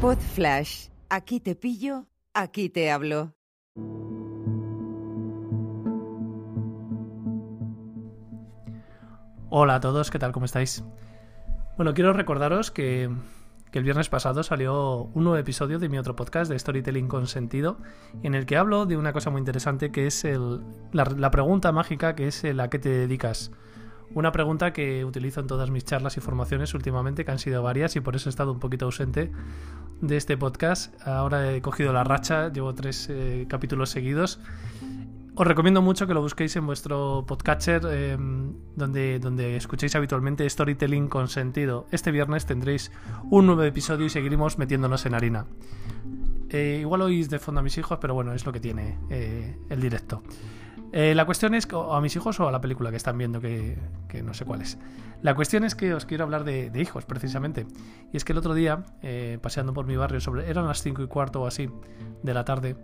Pod Flash. Aquí te pillo, aquí te hablo. Hola a todos, ¿qué tal? ¿Cómo estáis? Bueno, quiero recordaros que, que el viernes pasado salió un nuevo episodio de mi otro podcast de Storytelling con Sentido, en el que hablo de una cosa muy interesante que es el, la, pregunta mágica que es el a qué te dedicas. Una pregunta que utilizo en todas mis charlas y formaciones últimamente, que han sido varias y por eso he estado un poquito ausente de este podcast. Ahora he cogido la racha, llevo tres eh, capítulos seguidos. Os recomiendo mucho que lo busquéis en vuestro podcatcher eh, donde, donde escuchéis habitualmente Storytelling con sentido. Este viernes tendréis un nuevo episodio y seguiremos metiéndonos en harina. Eh, igual oís de fondo a mis hijos, pero bueno, es lo que tiene eh, el directo. Eh, la cuestión es, o a mis hijos o a la película que están viendo, que, no sé cuál es. La cuestión es que os quiero hablar de, hijos, precisamente. Y es que el otro día, eh, paseando por mi barrio, sobre, eran las 5 y cuarto o así de la tarde,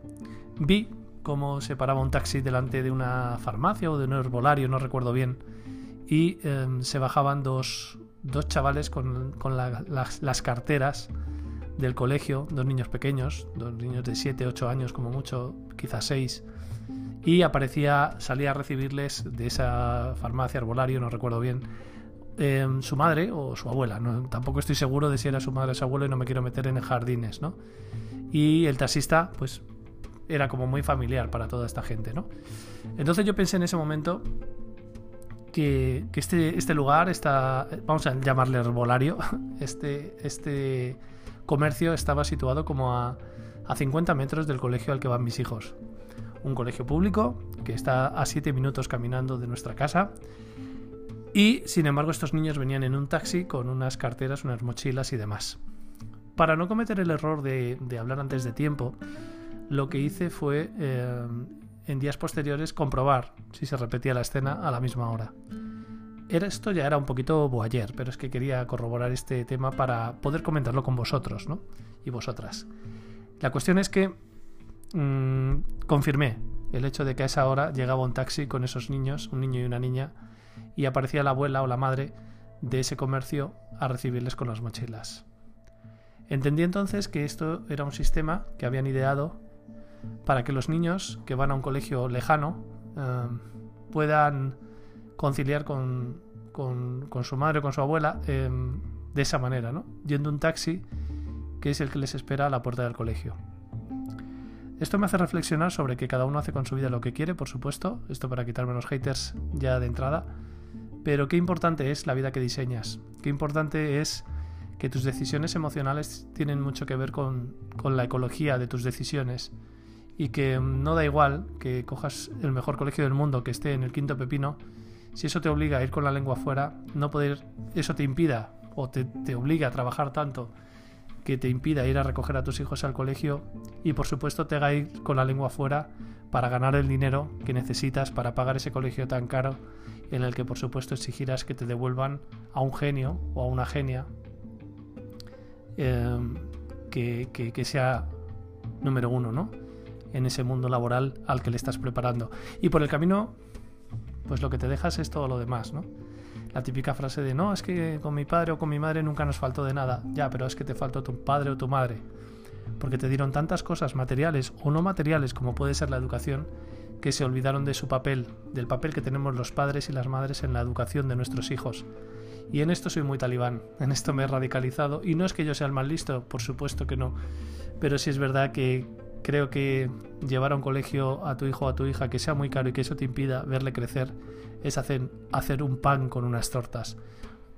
vi cómo se paraba un taxi delante de una farmacia o de un herbolario, no recuerdo bien, y eh, se bajaban dos, dos chavales con, con la- las, las carteras del colegio, dos niños pequeños, dos niños de 7, 8 años como mucho, quizás 6, y aparecía, salía a recibirles de esa farmacia, herbolario, no recuerdo bien, eh, su madre o su abuela. No, tampoco estoy seguro de si era su madre o su abuelo y no me quiero meter en jardines, ¿no? Y el taxista, pues, era como muy familiar para toda esta gente, ¿no? Entonces yo pensé en ese momento que, que este, este lugar, está, vamos a llamarle herbolario, este, este comercio estaba situado como a, a 50 metros del colegio al que van mis hijos un colegio público que está a 7 minutos caminando de nuestra casa. Y sin embargo estos niños venían en un taxi con unas carteras, unas mochilas y demás. Para no cometer el error de, hablar antes de tiempo, lo que hice fue eh, en días posteriores comprobar si se repetía la escena a la misma hora. Era, esto ya era un poquito boayer, pero es que quería corroborar este tema para poder comentarlo con vosotros ¿no? y vosotras. La cuestión es que mm, confirmé el hecho de que a esa hora llegaba un taxi con esos niños, un niño y una niña, y aparecía la abuela o la madre de ese comercio a recibirles con las mochilas. Entendí entonces que esto era un sistema que habían ideado para que los niños que van a un colegio lejano eh, puedan conciliar con, con- su madre o con su abuela eh, de esa manera, ¿no? Yendo un taxi que es el que les espera a la puerta del colegio. Esto me hace reflexionar sobre que cada uno hace con su vida lo que quiere, por supuesto, esto para quitarme los haters ya de entrada, pero qué importante es la vida que diseñas, qué importante es que tus decisiones emocionales tienen mucho que ver con, con la ecología de tus decisiones y que mm, no da igual que cojas el mejor colegio del mundo que esté en el quinto pepino, si eso te obliga a ir con la lengua afuera, no poder, eso te impida o te, te obliga a trabajar tanto que te impida ir a recoger a tus hijos al colegio y por supuesto te haga ir con la lengua afuera para ganar el dinero que necesitas para pagar ese colegio tan caro en el que por supuesto exigirás que te devuelvan a un genio o a una genia eh, que, que- que sea número uno, ¿no? En ese mundo laboral al que le estás preparando. Y por el camino, pues lo que te dejas es todo lo demás, ¿no? La típica frase de no, es que con mi padre o con mi madre nunca nos faltó de nada. Ya, pero es que te faltó tu padre o tu madre. Porque te dieron tantas cosas materiales o no materiales como puede ser la educación, que se olvidaron de su papel, del papel que tenemos los padres y las madres en la educación de nuestros hijos. Y en esto soy muy talibán, en esto me he radicalizado. Y no es que yo sea el más listo, por supuesto que no. Pero sí es verdad que creo que llevar a un colegio a tu hijo o a tu hija que sea muy caro y que eso te impida verle crecer es hacer, hacer un pan con unas tortas.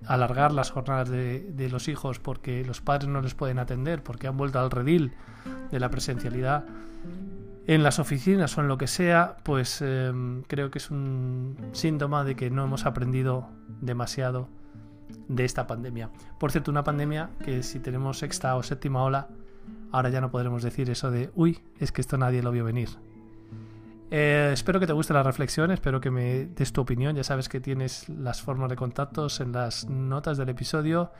Alargar las jornadas de, los hijos porque los padres no les pueden atender, porque han vuelto al redil de la presencialidad en las oficinas o en lo que sea, pues eh, creo que es un síntoma de que no hemos aprendido demasiado de esta pandemia. Por cierto, una pandemia que si tenemos sexta o séptima ola, ahora ya no podremos decir eso de, uy, es que esto nadie lo vio venir. Eh, espero que te guste la reflexión, espero que me des tu opinión. Ya sabes que tienes las formas de contactos en las notas del episodio.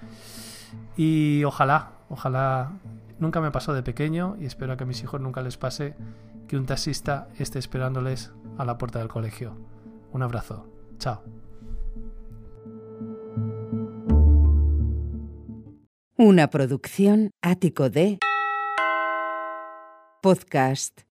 Y ojalá, ojalá nunca me pasó de pequeño y espero que a mis hijos nunca les pase que un taxista esté esperándoles a la puerta del colegio. Un abrazo. Chao. Una producción ático de podcast